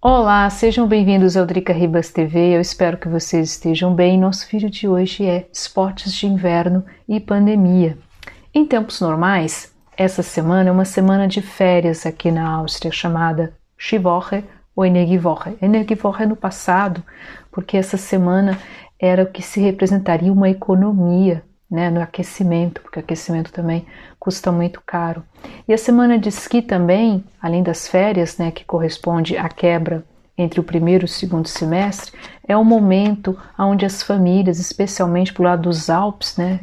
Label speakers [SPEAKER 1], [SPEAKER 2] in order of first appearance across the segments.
[SPEAKER 1] Olá, sejam bem-vindos ao Drica Ribas TV. Eu espero que vocês estejam bem. Nosso vídeo de hoje é esportes de inverno e pandemia. Em tempos normais, essa semana é uma semana de férias aqui na Áustria chamada Skiwoche ou Energiewoche. Energiewoche no passado, porque essa semana era o que se representaria uma economia né, no aquecimento, porque aquecimento também custa muito caro. E a semana de esqui também, além das férias, né, que corresponde à quebra entre o primeiro e o segundo semestre, é o momento onde as famílias, especialmente para lado dos Alpes, né,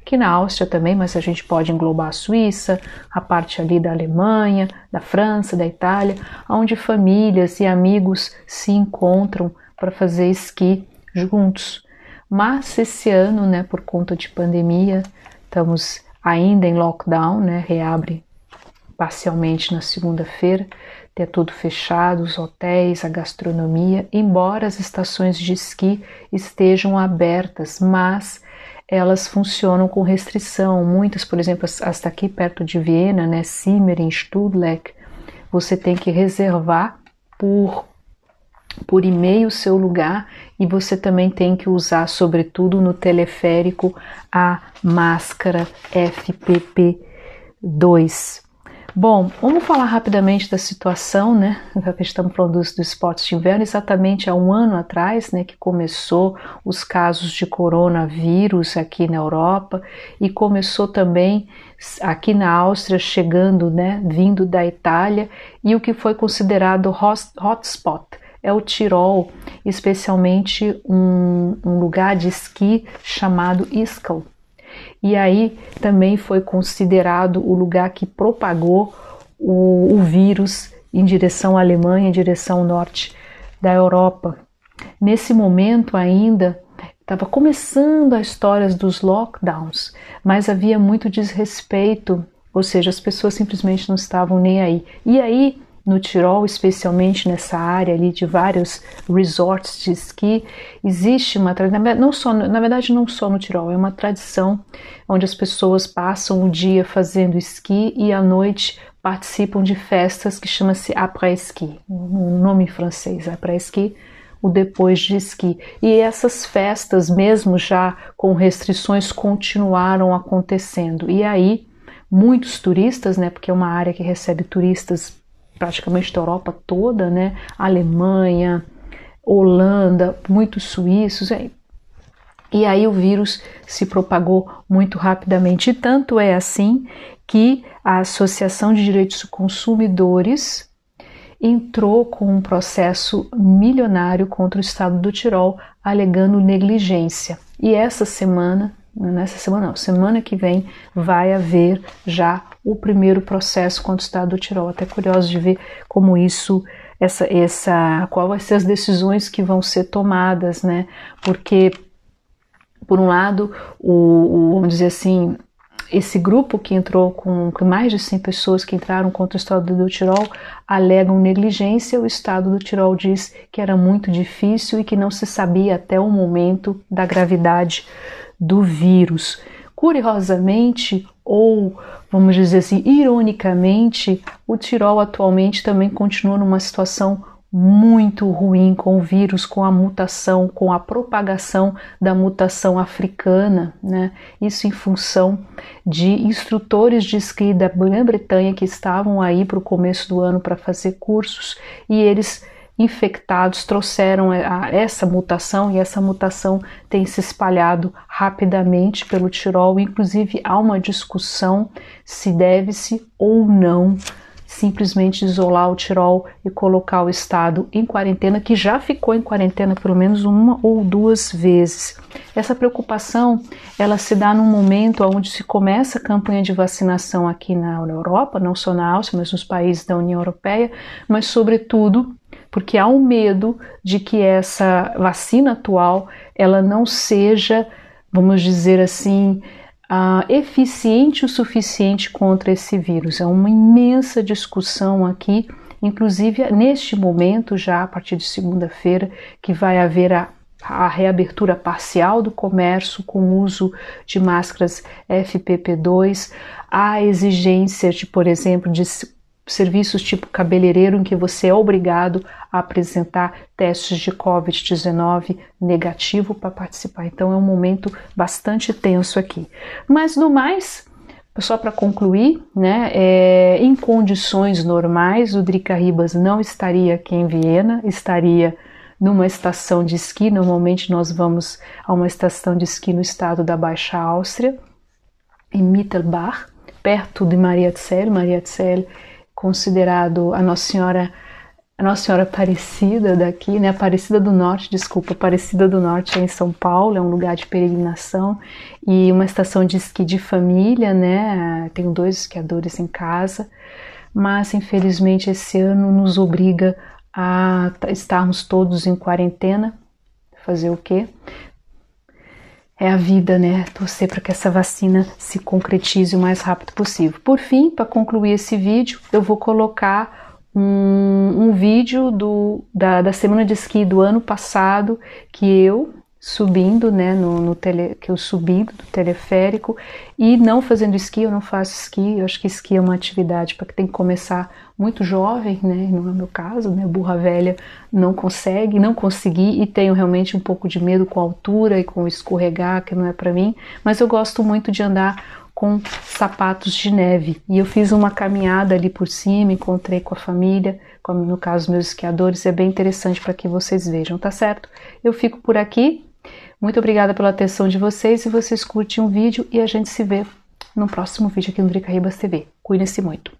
[SPEAKER 1] aqui na Áustria também, mas a gente pode englobar a Suíça, a parte ali da Alemanha, da França, da Itália, onde famílias e amigos se encontram para fazer esqui juntos. Mas esse ano, né, por conta de pandemia, estamos ainda em lockdown, né, reabre parcialmente na segunda-feira, ter tudo fechado, os hotéis, a gastronomia, embora as estações de esqui estejam abertas, mas elas funcionam com restrição. Muitas, por exemplo, hasta aqui perto de Viena, né, Simmering, Studleck, você tem que reservar por por e-mail o seu lugar e você também tem que usar, sobretudo no teleférico, a máscara FPP2. Bom, vamos falar rapidamente da situação, né? Já que estamos falando dos esportes de inverno, exatamente há um ano atrás, né, que começou os casos de coronavírus aqui na Europa e começou também aqui na Áustria, chegando, né, vindo da Itália, e o que foi considerado hotspot é o Tirol, especialmente um, um lugar de esqui chamado Iskal. E aí também foi considerado o lugar que propagou o, o vírus em direção à Alemanha, em direção ao norte da Europa. Nesse momento ainda estava começando as histórias dos lockdowns, mas havia muito desrespeito, ou seja, as pessoas simplesmente não estavam nem aí. E aí no Tirol, especialmente nessa área ali de vários resorts de esqui, existe uma tradição, não só, na verdade não só no Tirol, é uma tradição onde as pessoas passam o dia fazendo esqui e à noite participam de festas que chama-se après-ski, um nome em francês, après-ski, o depois de esqui. E essas festas, mesmo já com restrições, continuaram acontecendo. E aí, muitos turistas, né, porque é uma área que recebe turistas praticamente da Europa toda, né? Alemanha, Holanda, muitos suíços. E aí o vírus se propagou muito rapidamente. E tanto é assim que a Associação de Direitos Consumidores entrou com um processo milionário contra o estado do Tirol, alegando negligência. E essa semana nessa semana não, semana que vem vai haver já o primeiro processo contra o Estado do Tirol. Até curioso de ver como isso, essa, essa, qual vai ser as decisões que vão ser tomadas, né? Porque, por um lado, o, o vamos dizer assim, esse grupo que entrou com, com, mais de 100 pessoas que entraram contra o Estado do Tirol alegam negligência. O Estado do Tirol diz que era muito difícil e que não se sabia até o momento da gravidade do vírus. Curiosamente, ou vamos dizer assim, ironicamente, o Tirol atualmente também continua numa situação muito ruim com o vírus, com a mutação, com a propagação da mutação africana, né? Isso em função de instrutores de esqui da Grã-Bretanha que estavam aí para o começo do ano para fazer cursos e eles infectados trouxeram essa mutação e essa mutação tem se espalhado rapidamente pelo Tirol. Inclusive, há uma discussão se deve-se ou não simplesmente isolar o Tirol e colocar o estado em quarentena, que já ficou em quarentena pelo menos uma ou duas vezes. Essa preocupação ela se dá num momento onde se começa a campanha de vacinação aqui na Europa, não só na Áustria, mas nos países da União Europeia, mas sobretudo porque há um medo de que essa vacina atual ela não seja, vamos dizer assim, uh, eficiente o suficiente contra esse vírus. É uma imensa discussão aqui, inclusive neste momento, já a partir de segunda-feira, que vai haver a a reabertura parcial do comércio com uso de máscaras FPP2, a exigência de, por exemplo, de serviços tipo cabeleireiro em que você é obrigado a apresentar testes de COVID-19 negativo para participar. Então é um momento bastante tenso aqui. Mas no mais, só para concluir, né, é, em condições normais, o Drica Ribas não estaria aqui em Viena, estaria numa estação de esqui. Normalmente nós vamos a uma estação de esqui no estado da Baixa Áustria, em Mittelbach, perto de Maria Tsel. Maria Tsel considerado a Nossa Senhora a Nossa Senhora Aparecida daqui, né? Aparecida do Norte, desculpa, Aparecida do Norte é em São Paulo, é um lugar de peregrinação e uma estação de esqui de família, né? Tenho dois esquiadores em casa, mas infelizmente esse ano nos obriga a estarmos todos em quarentena. Fazer o quê? É a vida, né? Torcer para que essa vacina se concretize o mais rápido possível. Por fim, para concluir esse vídeo, eu vou colocar um, um vídeo do, da, da semana de esqui do ano passado que eu subindo, né, no, no tele, que eu subi do teleférico e não fazendo esqui, eu não faço esqui, eu acho que esqui é uma atividade para que tem que começar muito jovem, né, não é o meu caso, né, burra velha não consegue, não consegui e tenho realmente um pouco de medo com a altura e com escorregar, que não é para mim, mas eu gosto muito de andar com sapatos de neve e eu fiz uma caminhada ali por cima, encontrei com a família, como no caso meus esquiadores, é bem interessante para que vocês vejam, tá certo? Eu fico por aqui, muito obrigada pela atenção de vocês e vocês curtem o vídeo e a gente se vê no próximo vídeo aqui no Drica Ribas TV. Cuidem-se muito.